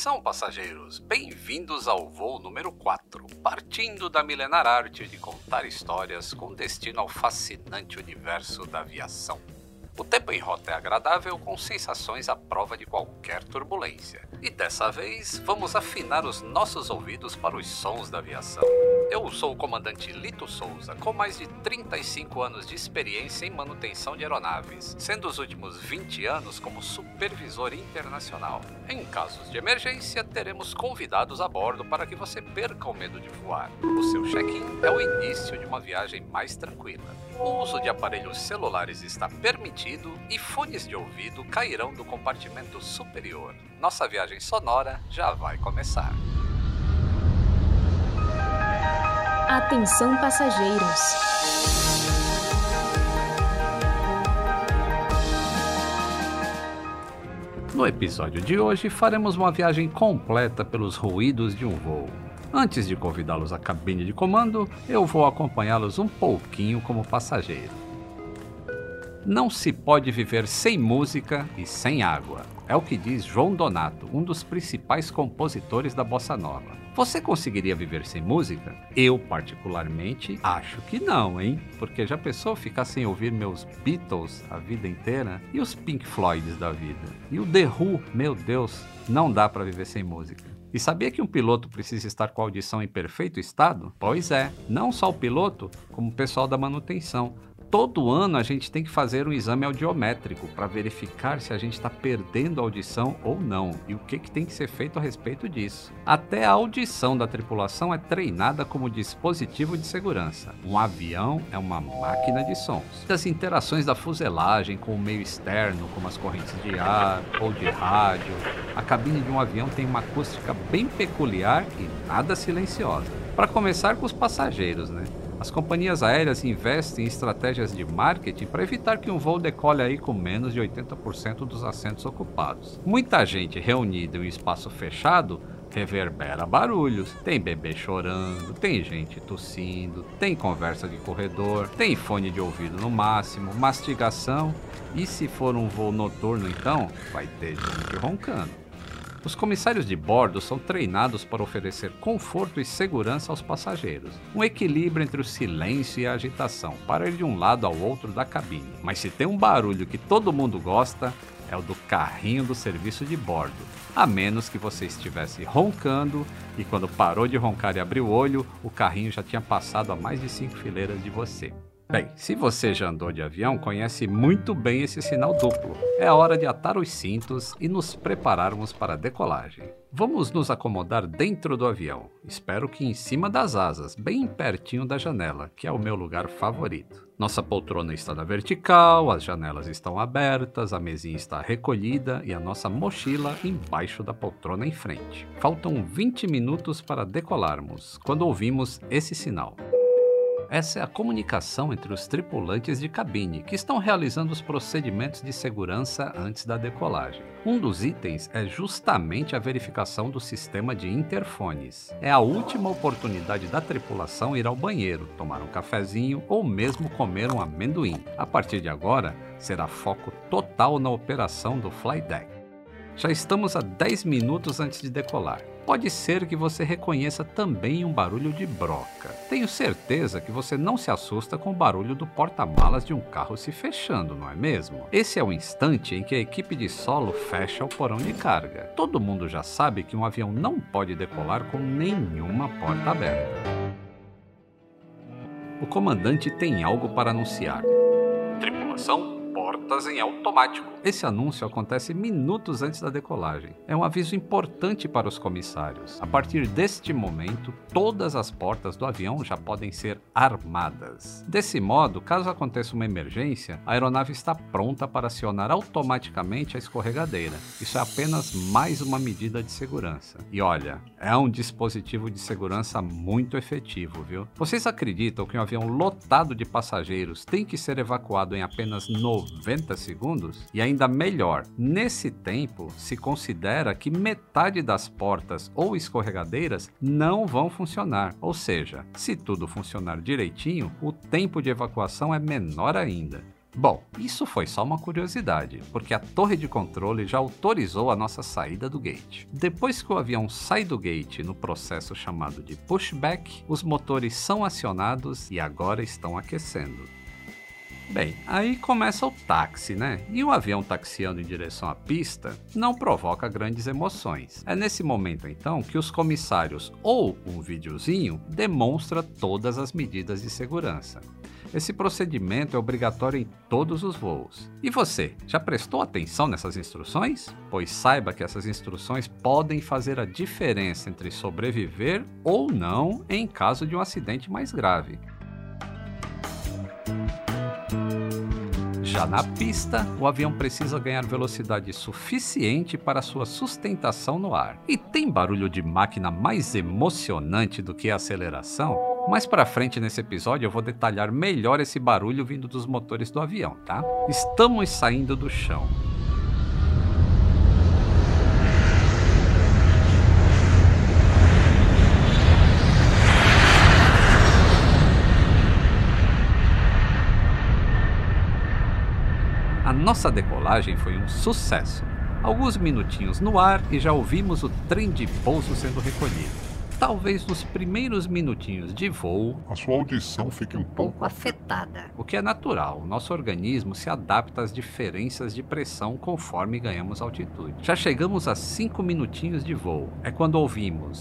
Atenção, passageiros! Bem-vindos ao voo número 4, partindo da milenar arte de contar histórias com destino ao fascinante universo da aviação. O tempo em rota é agradável, com sensações à prova de qualquer turbulência. E dessa vez, vamos afinar os nossos ouvidos para os sons da aviação. Eu sou o comandante Lito Souza, com mais de 35 anos de experiência em manutenção de aeronaves, sendo os últimos 20 anos como supervisor internacional. Em casos de emergência, teremos convidados a bordo para que você perca o medo de voar. O seu check-in é o início de uma viagem mais tranquila. O uso de aparelhos celulares está permitido e fones de ouvido cairão do compartimento superior. Nossa viagem sonora já vai começar. Atenção passageiros. No episódio de hoje faremos uma viagem completa pelos ruídos de um voo. Antes de convidá-los à cabine de comando, eu vou acompanhá-los um pouquinho como passageiro. Não se pode viver sem música e sem água. É o que diz João Donato, um dos principais compositores da bossa nova. Você conseguiria viver sem música? Eu, particularmente, acho que não, hein? Porque já pensou ficar sem ouvir meus Beatles a vida inteira? E os Pink Floyds da vida? E o The Who? Meu Deus, não dá para viver sem música. E sabia que um piloto precisa estar com a audição em perfeito estado? Pois é, não só o piloto, como o pessoal da manutenção todo ano a gente tem que fazer um exame audiométrico para verificar se a gente está perdendo a audição ou não e o que, que tem que ser feito a respeito disso. Até a audição da tripulação é treinada como dispositivo de segurança. Um avião é uma máquina de sons. As interações da fuselagem com o meio externo, como as correntes de ar ou de rádio, a cabine de um avião tem uma acústica bem peculiar e nada silenciosa. Para começar com os passageiros, né? As companhias aéreas investem em estratégias de marketing para evitar que um voo decole aí com menos de 80% dos assentos ocupados. Muita gente reunida em um espaço fechado reverbera barulhos. Tem bebê chorando, tem gente tossindo, tem conversa de corredor, tem fone de ouvido no máximo, mastigação. E se for um voo noturno, então, vai ter gente roncando. Os comissários de bordo são treinados para oferecer conforto e segurança aos passageiros, um equilíbrio entre o silêncio e a agitação, para ir de um lado ao outro da cabine. Mas se tem um barulho que todo mundo gosta, é o do carrinho do serviço de bordo, a menos que você estivesse roncando e quando parou de roncar e abriu o olho, o carrinho já tinha passado a mais de cinco fileiras de você. Bem, se você já andou de avião, conhece muito bem esse sinal duplo. É hora de atar os cintos e nos prepararmos para a decolagem. Vamos nos acomodar dentro do avião. Espero que em cima das asas, bem pertinho da janela, que é o meu lugar favorito. Nossa poltrona está na vertical, as janelas estão abertas, a mesinha está recolhida e a nossa mochila embaixo da poltrona em frente. Faltam 20 minutos para decolarmos, quando ouvimos esse sinal. Essa é a comunicação entre os tripulantes de cabine, que estão realizando os procedimentos de segurança antes da decolagem. Um dos itens é justamente a verificação do sistema de interfones. É a última oportunidade da tripulação ir ao banheiro, tomar um cafezinho ou mesmo comer um amendoim. A partir de agora, será foco total na operação do flight deck. Já estamos a 10 minutos antes de decolar pode ser que você reconheça também um barulho de broca. Tenho certeza que você não se assusta com o barulho do porta-malas de um carro se fechando, não é mesmo? Esse é o instante em que a equipe de solo fecha o porão de carga. Todo mundo já sabe que um avião não pode decolar com nenhuma porta aberta. O comandante tem algo para anunciar. Tripulação, portas em automático. Esse anúncio acontece minutos antes da decolagem. É um aviso importante para os comissários. A partir deste momento, todas as portas do avião já podem ser armadas. Desse modo, caso aconteça uma emergência, a aeronave está pronta para acionar automaticamente a escorregadeira. Isso é apenas mais uma medida de segurança. E olha, é um dispositivo de segurança muito efetivo, viu? Vocês acreditam que um avião lotado de passageiros tem que ser evacuado em apenas 90 segundos? E ainda melhor, nesse tempo se considera que metade das portas ou escorregadeiras não vão funcionar. Ou seja, se tudo funcionar direitinho, o tempo de evacuação é menor ainda. Bom, isso foi só uma curiosidade, porque a torre de controle já autorizou a nossa saída do gate. Depois que o avião sai do gate no processo chamado de pushback, os motores são acionados e agora estão aquecendo. Bem, aí começa o táxi, né? E o avião taxiando em direção à pista não provoca grandes emoções. É nesse momento então que os comissários ou um videozinho demonstra todas as medidas de segurança. Esse procedimento é obrigatório em todos os voos. E você, já prestou atenção nessas instruções? Pois saiba que essas instruções podem fazer a diferença entre sobreviver ou não em caso de um acidente mais grave. Já na pista, o avião precisa ganhar velocidade suficiente para sua sustentação no ar. E tem barulho de máquina mais emocionante do que a aceleração? Mais para frente nesse episódio eu vou detalhar melhor esse barulho vindo dos motores do avião, tá? Estamos saindo do chão. A nossa decolagem foi um sucesso. Alguns minutinhos no ar e já ouvimos o trem de pouso sendo recolhido. Talvez nos primeiros minutinhos de voo, a sua audição fique um pouco afetada. O que é natural, nosso organismo se adapta às diferenças de pressão conforme ganhamos altitude. Já chegamos a 5 minutinhos de voo. É quando ouvimos.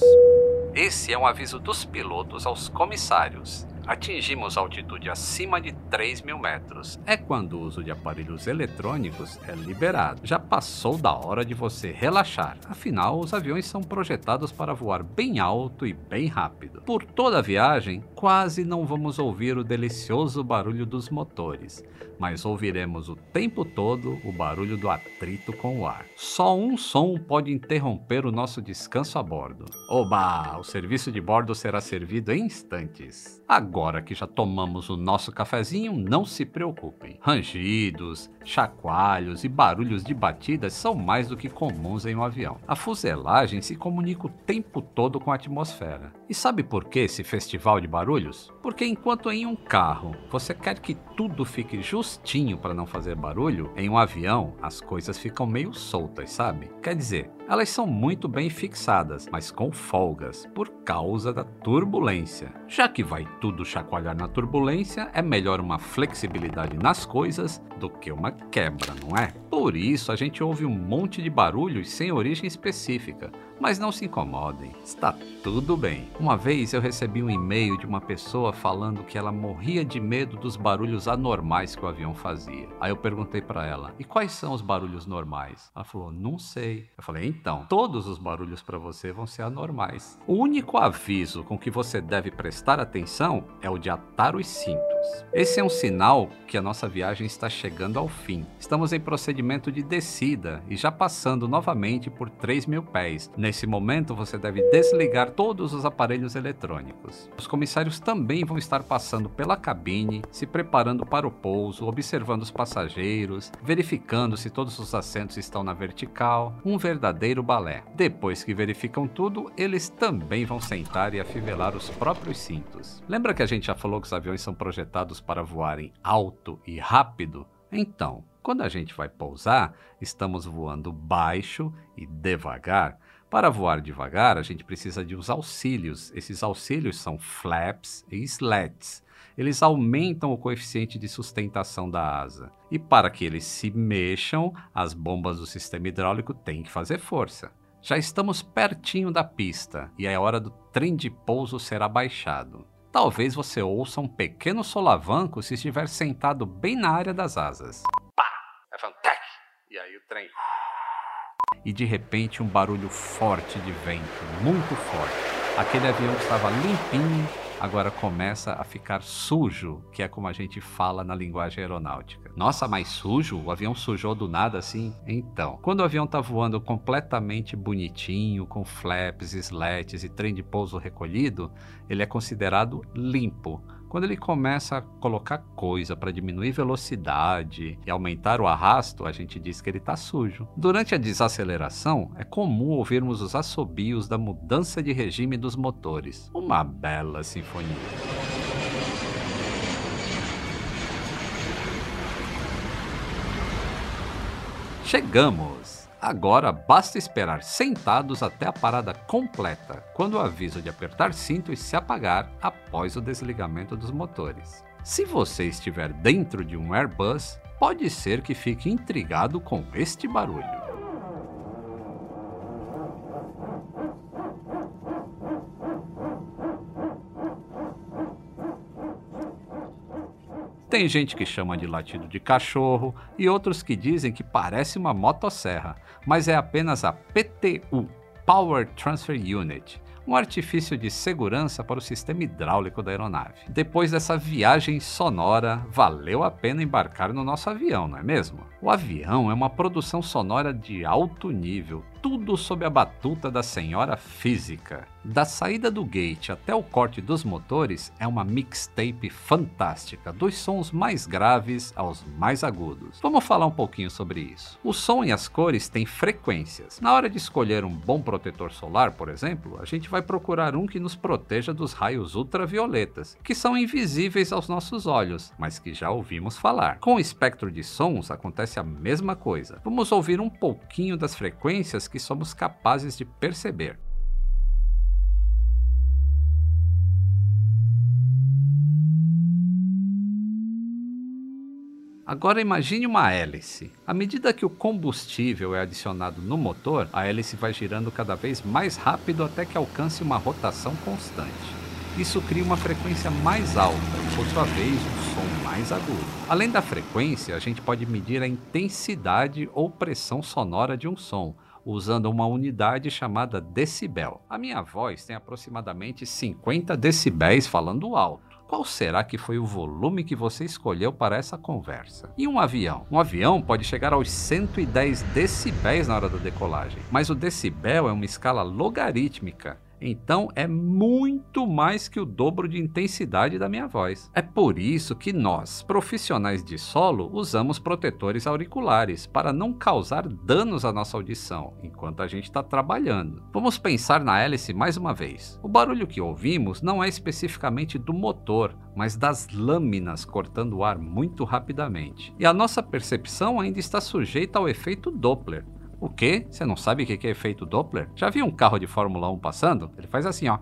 Esse é um aviso dos pilotos aos comissários. Atingimos altitude acima de 3 mil metros. É quando o uso de aparelhos eletrônicos é liberado. Já passou da hora de você relaxar. Afinal, os aviões são projetados para voar bem alto e bem rápido. Por toda a viagem, quase não vamos ouvir o delicioso barulho dos motores, mas ouviremos o tempo todo o barulho do atrito com o ar. Só um som pode interromper o nosso descanso a bordo. Oba! O serviço de bordo será servido em instantes. Agora que já tomamos o nosso cafezinho, não se preocupem. Rangidos, chacoalhos e barulhos de batidas são mais do que comuns em um avião. A fuselagem se comunica o tempo todo com a atmosfera. E sabe por que esse festival de barulhos? Porque enquanto em um carro você quer que tudo fique justinho para não fazer barulho, em um avião as coisas ficam meio soltas, sabe? Quer dizer, elas são muito bem fixadas, mas com folgas, por causa da turbulência. Já que vai tudo chacoalhar na turbulência, é melhor uma flexibilidade nas coisas do que uma quebra, não é? Por isso a gente ouve um monte de barulhos sem origem específica. Mas não se incomodem, está tudo bem. Uma vez eu recebi um e-mail de uma pessoa falando que ela morria de medo dos barulhos anormais que o avião fazia. Aí eu perguntei para ela: "E quais são os barulhos normais?" Ela falou: "Não sei". Eu falei: "Então, todos os barulhos para você vão ser anormais. O único aviso com que você deve prestar atenção é o de atar os cintos. Esse é um sinal que a nossa viagem está chegando ao fim. Estamos em procedimento de descida e já passando novamente por 3 mil pés. Nesse momento, você deve desligar todos os aparelhos eletrônicos. Os comissários também vão estar passando pela cabine, se preparando para o pouso, observando os passageiros, verificando se todos os assentos estão na vertical. Um verdadeiro balé. Depois que verificam tudo, eles também vão sentar e afivelar os próprios cintos. Lembra que a gente já falou que os aviões são projetados para voarem alto e rápido? Então, quando a gente vai pousar, estamos voando baixo e devagar. Para voar devagar, a gente precisa de uns auxílios. Esses auxílios são flaps e slats. Eles aumentam o coeficiente de sustentação da asa. E para que eles se mexam, as bombas do sistema hidráulico têm que fazer força. Já estamos pertinho da pista e a hora do trem de pouso será baixado. Talvez você ouça um pequeno solavanco se estiver sentado bem na área das asas. Pá! E aí o trem. E de repente um barulho forte de vento, muito forte. Aquele avião estava limpinho agora começa a ficar sujo, que é como a gente fala na linguagem aeronáutica. Nossa, mas sujo? O avião sujou do nada assim? Então, quando o avião está voando completamente bonitinho, com flaps, slats e trem de pouso recolhido, ele é considerado limpo. Quando ele começa a colocar coisa para diminuir velocidade e aumentar o arrasto, a gente diz que ele está sujo. Durante a desaceleração, é comum ouvirmos os assobios da mudança de regime dos motores. Uma bela sinfonia. Chegamos! Agora basta esperar sentados até a parada completa, quando o aviso de apertar cintos se apagar após o desligamento dos motores. Se você estiver dentro de um Airbus, pode ser que fique intrigado com este barulho. Tem gente que chama de latido de cachorro e outros que dizem que parece uma motosserra, mas é apenas a PTU Power Transfer Unit, um artifício de segurança para o sistema hidráulico da aeronave. Depois dessa viagem sonora, valeu a pena embarcar no nosso avião, não é mesmo? O avião é uma produção sonora de alto nível, tudo sob a batuta da senhora física. Da saída do gate até o corte dos motores é uma mixtape fantástica, dos sons mais graves aos mais agudos. Vamos falar um pouquinho sobre isso. O som e as cores têm frequências. Na hora de escolher um bom protetor solar, por exemplo, a gente vai procurar um que nos proteja dos raios ultravioletas, que são invisíveis aos nossos olhos, mas que já ouvimos falar. Com o espectro de sons acontece a mesma coisa. Vamos ouvir um pouquinho das frequências que somos capazes de perceber. Agora imagine uma hélice. À medida que o combustível é adicionado no motor, a hélice vai girando cada vez mais rápido até que alcance uma rotação constante. Isso cria uma frequência mais alta e, por sua vez, um som mais agudo. Além da frequência, a gente pode medir a intensidade ou pressão sonora de um som, usando uma unidade chamada decibel. A minha voz tem aproximadamente 50 decibéis falando alto. Qual será que foi o volume que você escolheu para essa conversa? E um avião? Um avião pode chegar aos 110 decibéis na hora da decolagem, mas o decibel é uma escala logarítmica então é muito mais que o dobro de intensidade da minha voz. É por isso que nós, profissionais de solo, usamos protetores auriculares para não causar danos à nossa audição enquanto a gente está trabalhando. Vamos pensar na hélice mais uma vez. O barulho que ouvimos não é especificamente do motor, mas das lâminas cortando o ar muito rapidamente. E a nossa percepção ainda está sujeita ao efeito Doppler, o quê? Você não sabe o que é efeito Doppler? Já viu um carro de Fórmula 1 passando? Ele faz assim, ó.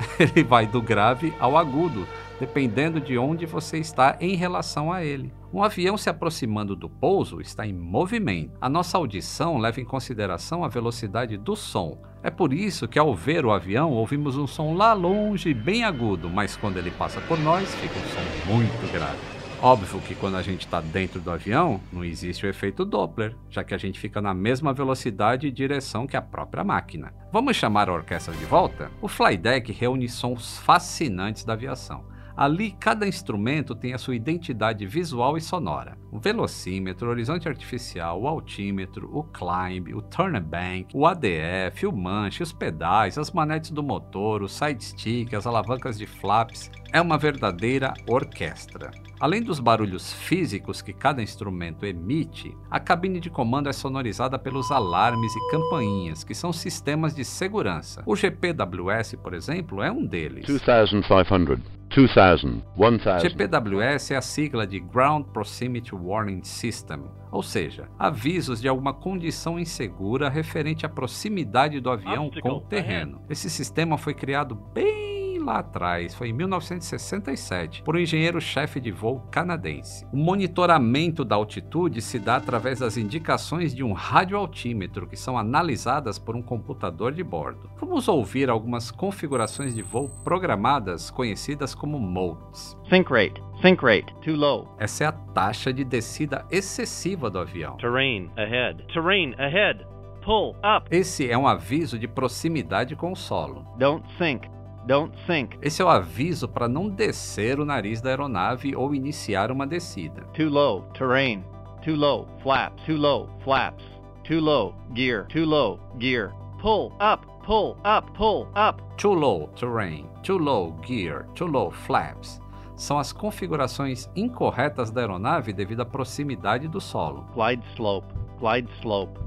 Ele vai do grave ao agudo, dependendo de onde você está em relação a ele. Um avião se aproximando do pouso está em movimento. A nossa audição leva em consideração a velocidade do som. É por isso que ao ver o avião ouvimos um som lá longe, bem agudo, mas quando ele passa por nós fica um som muito grave. Óbvio que quando a gente está dentro do avião, não existe o efeito Doppler, já que a gente fica na mesma velocidade e direção que a própria máquina. Vamos chamar a orquestra de volta? O flydeck reúne sons fascinantes da aviação. Ali, cada instrumento tem a sua identidade visual e sonora. O velocímetro, o horizonte artificial, o altímetro, o climb, o turnabank, o ADF, o manche, os pedais, as manetes do motor, o side stick, as alavancas de flaps. É uma verdadeira orquestra. Além dos barulhos físicos que cada instrumento emite, a cabine de comando é sonorizada pelos alarmes e campainhas, que são sistemas de segurança. O GPWS, por exemplo, é um deles. 2500, 2000, 1000. GPWS é a sigla de Ground Proximity Warning System, ou seja, avisos de alguma condição insegura referente à proximidade do avião com o terreno. Esse sistema foi criado bem lá atrás, foi em 1967, por um engenheiro-chefe de voo canadense. O monitoramento da altitude se dá através das indicações de um radioaltímetro que são analisadas por um computador de bordo. Vamos ouvir algumas configurações de voo programadas conhecidas como modes. Sink rate. Sink rate. Too low. Essa é a taxa de descida excessiva do avião. Terrain ahead. Terrain ahead. Pull up. Esse é um aviso de proximidade com o solo. Don't sink. Don't sink. Esse é o aviso para não descer o nariz da aeronave ou iniciar uma descida. Too low. Terrain. Too low. Flaps. Too low. Flaps. Too low. Gear. Too low. Gear. Pull up. Pull up. Pull up. Too low terrain, too low gear, too low flaps. São as configurações incorretas da aeronave devido à proximidade do solo. Glide slope. Glide slope.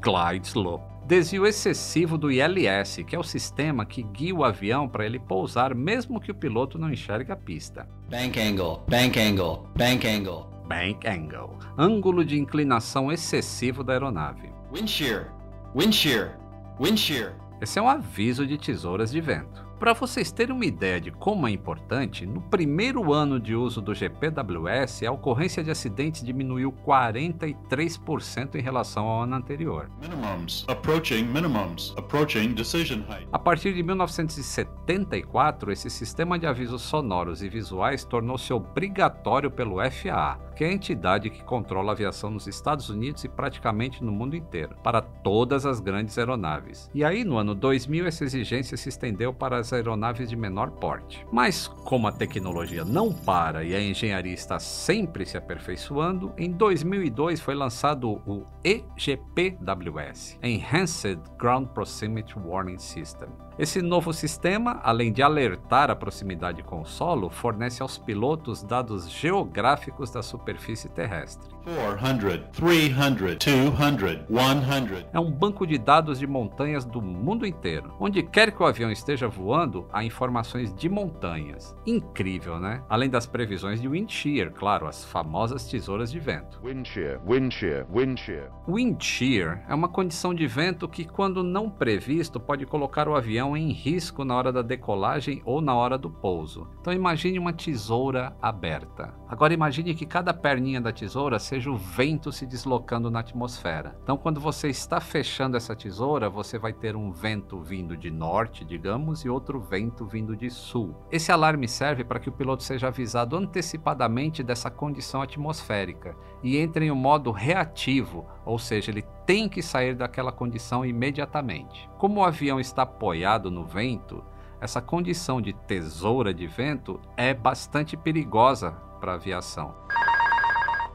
Glide slope. Desvio excessivo do ILS, que é o sistema que guia o avião para ele pousar mesmo que o piloto não enxergue a pista. Bank angle, bank angle, bank angle. Bank angle. Ângulo de inclinação excessivo da aeronave. Wind shear, wind shear, wind shear. Esse é um aviso de tesouras de vento. Para vocês terem uma ideia de como é importante, no primeiro ano de uso do GPWS, a ocorrência de acidentes diminuiu 43% em relação ao ano anterior. Minimums. Approaching minimums. Approaching decision height. A partir de 1974, esse sistema de avisos sonoros e visuais tornou-se obrigatório pelo FAA, que é a entidade que controla a aviação nos Estados Unidos e praticamente no mundo inteiro, para todas as grandes aeronaves. E aí, no ano 2000, essa exigência se estendeu para as aeronaves de menor porte. Mas, como a tecnologia não para e a engenharia está sempre se aperfeiçoando, em 2002 foi lançado o EGPWS Enhanced Ground Proximity Warning System. Esse novo sistema, além de alertar a proximidade com o solo, fornece aos pilotos dados geográficos da superfície terrestre. 400, 300, 200, 100. É um banco de dados de montanhas do mundo inteiro. Onde quer que o avião esteja voando, há informações de montanhas. Incrível, né? Além das previsões de wind shear, claro, as famosas tesouras de vento. Wind shear, wind shear, wind shear. Wind shear é uma condição de vento que, quando não previsto, pode colocar o avião em risco na hora da decolagem ou na hora do pouso. Então imagine uma tesoura aberta. Agora imagine que cada perninha da tesoura seja o vento se deslocando na atmosfera. Então quando você está fechando essa tesoura, você vai ter um vento vindo de norte, digamos, e outro vento vindo de sul. Esse alarme serve para que o piloto seja avisado antecipadamente dessa condição atmosférica e entre em um modo reativo, ou seja, ele tem que sair daquela condição imediatamente. Como o avião está apoiado no vento, essa condição de tesoura de vento é bastante perigosa para a aviação.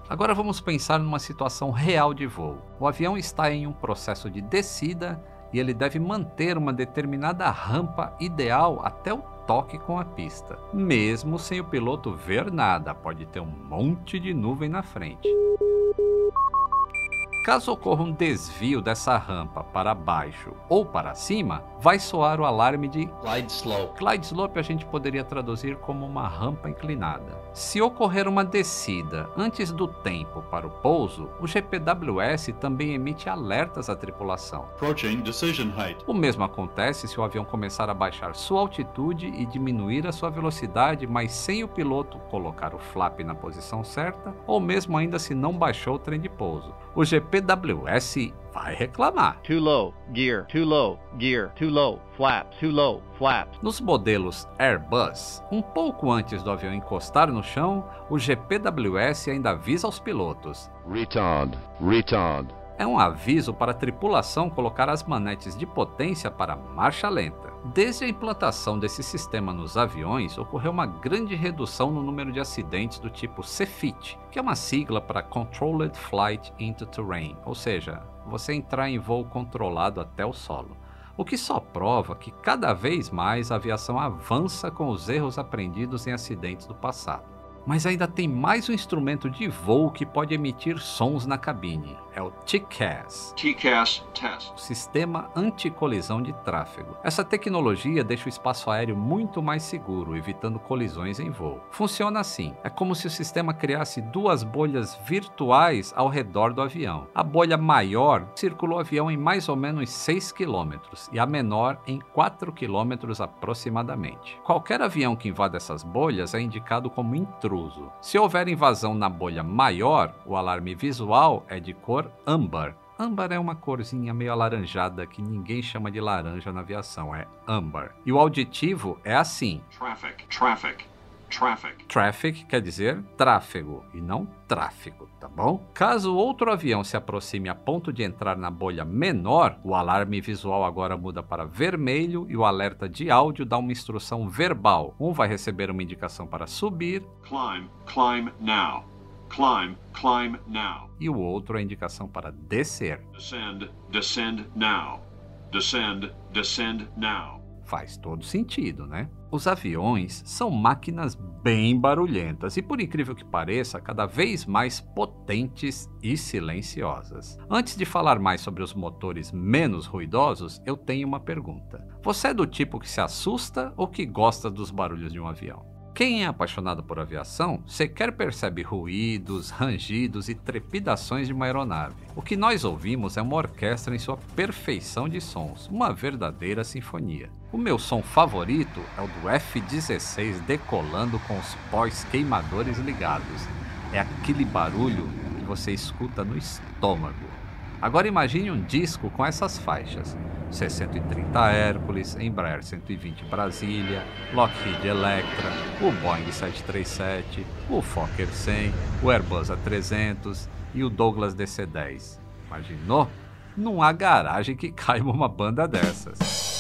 Agora vamos pensar numa situação real de voo. O avião está em um processo de descida e ele deve manter uma determinada rampa ideal até o toque com a pista, mesmo sem o piloto ver nada, pode ter um monte de nuvem na frente. Caso ocorra um desvio dessa rampa para baixo ou para cima, vai soar o alarme de Glide slope. Glide slope a gente poderia traduzir como uma rampa inclinada. Se ocorrer uma descida antes do tempo para o pouso, o GPWS também emite alertas à tripulação. Approaching decision height. O mesmo acontece se o avião começar a baixar sua altitude e diminuir a sua velocidade, mas sem o piloto colocar o flap na posição certa, ou mesmo ainda se não baixou o trem de pouso. O GPWS vai reclamar. Too low. Gear. Too low. Gear. Too low. Flaps. Too low. Flaps. Nos modelos Airbus, um pouco antes do avião encostar no chão, o GPWS ainda avisa aos pilotos. Retard, retard. É um aviso para a tripulação colocar as manetes de potência para marcha lenta. Desde a implantação desse sistema nos aviões, ocorreu uma grande redução no número de acidentes do tipo CFIT, que é uma sigla para Controlled Flight into Terrain, ou seja, você entrar em voo controlado até o solo. O que só prova que cada vez mais a aviação avança com os erros aprendidos em acidentes do passado. Mas ainda tem mais um instrumento de voo que pode emitir sons na cabine. É o TCAS, TCAS test. Sistema Anticolisão de Tráfego. Essa tecnologia deixa o espaço aéreo muito mais seguro, evitando colisões em voo. Funciona assim: é como se o sistema criasse duas bolhas virtuais ao redor do avião. A bolha maior circula o avião em mais ou menos 6 km e a menor em 4 km aproximadamente. Qualquer avião que invada essas bolhas é indicado como intruso. Se houver invasão na bolha maior, o alarme visual é de cor âmbar. Âmbar é uma corzinha meio alaranjada que ninguém chama de laranja na aviação, é âmbar. E o auditivo é assim: Traffic, traffic, traffic. Traffic quer dizer tráfego e não tráfego, tá bom? Caso outro avião se aproxime a ponto de entrar na bolha menor, o alarme visual agora muda para vermelho e o alerta de áudio dá uma instrução verbal. Um vai receber uma indicação para subir Climb, climb now. Climb, climb now. e o outro a indicação para descer. Descend, descend now. Descend, descend now. Faz todo sentido, né? Os aviões são máquinas bem barulhentas e, por incrível que pareça, cada vez mais potentes e silenciosas. Antes de falar mais sobre os motores menos ruidosos, eu tenho uma pergunta. Você é do tipo que se assusta ou que gosta dos barulhos de um avião? Quem é apaixonado por aviação sequer percebe ruídos, rangidos e trepidações de uma aeronave. O que nós ouvimos é uma orquestra em sua perfeição de sons, uma verdadeira sinfonia. O meu som favorito é o do F-16 decolando com os pós queimadores ligados. É aquele barulho que você escuta no estômago. Agora imagine um disco com essas faixas. C-130 Hércules, Embraer 120 Brasília, Lockheed Electra, o Boeing 737, o Fokker 100, o Airbus A300 e o Douglas DC-10. Imaginou? Não há garagem que caiba uma banda dessas.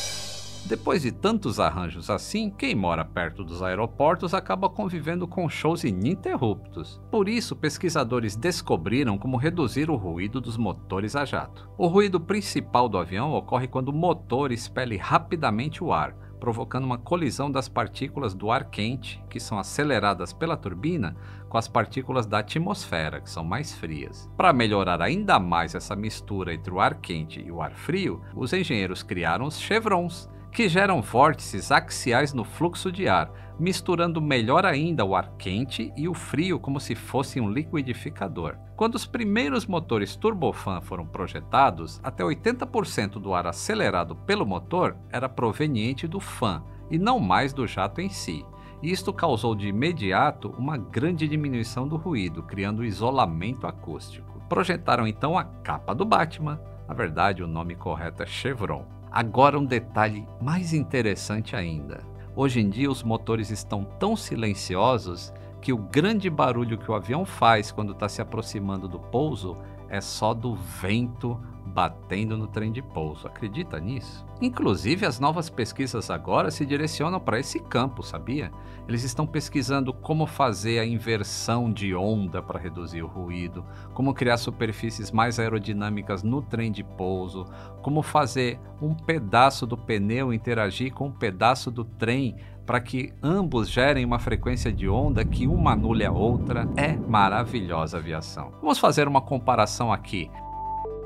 Depois de tantos arranjos assim, quem mora perto dos aeroportos acaba convivendo com shows ininterruptos. Por isso, pesquisadores descobriram como reduzir o ruído dos motores a jato. O ruído principal do avião ocorre quando o motor expele rapidamente o ar, provocando uma colisão das partículas do ar quente, que são aceleradas pela turbina, com as partículas da atmosfera, que são mais frias. Para melhorar ainda mais essa mistura entre o ar quente e o ar frio, os engenheiros criaram os chevrons, que geram vórtices axiais no fluxo de ar, misturando melhor ainda o ar quente e o frio como se fosse um liquidificador. Quando os primeiros motores turbofan foram projetados, até 80% do ar acelerado pelo motor era proveniente do fan e não mais do jato em si. Isto causou de imediato uma grande diminuição do ruído, criando isolamento acústico. Projetaram então a capa do Batman. Na verdade, o nome correto é Chevron. Agora um detalhe mais interessante ainda. Hoje em dia os motores estão tão silenciosos que o grande barulho que o avião faz quando está se aproximando do pouso é só do vento batendo no trem de pouso. Acredita nisso? Inclusive, as novas pesquisas agora se direcionam para esse campo, sabia? Eles estão pesquisando como fazer a inversão de onda para reduzir o ruído, como criar superfícies mais aerodinâmicas no trem de pouso, como fazer um pedaço do pneu interagir com um pedaço do trem para que ambos gerem uma frequência de onda que uma anule a outra. É maravilhosa aviação. Vamos fazer uma comparação aqui.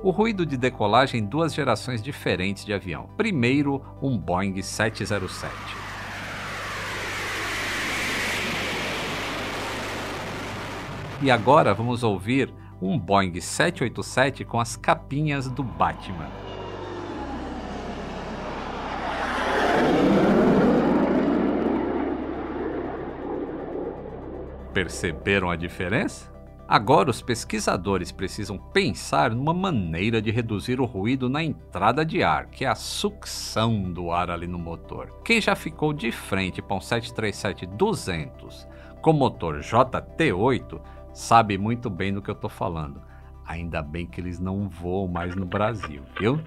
O ruído de decolagem em duas gerações diferentes de avião. Primeiro, um Boeing 707. E agora vamos ouvir um Boeing 787 com as capinhas do Batman. Perceberam a diferença? Agora os pesquisadores precisam pensar numa maneira de reduzir o ruído na entrada de ar, que é a sucção do ar ali no motor. Quem já ficou de frente para um 737-200 com motor JT8 sabe muito bem do que eu estou falando. Ainda bem que eles não voam mais no Brasil, viu?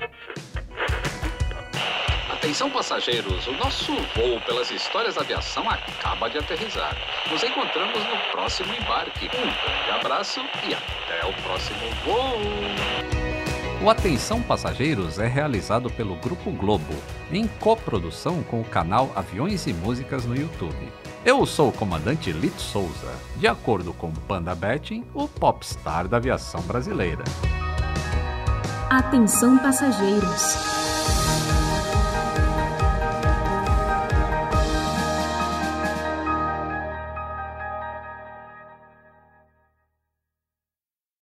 Atenção passageiros, o nosso voo pelas histórias da aviação acaba de aterrissar. Nos encontramos no próximo embarque. Um grande abraço e até o próximo voo! O Atenção Passageiros é realizado pelo Grupo Globo, em coprodução com o canal Aviões e Músicas no YouTube. Eu sou o comandante Lito Souza, de acordo com Panda Betting, o popstar da aviação brasileira. Atenção passageiros.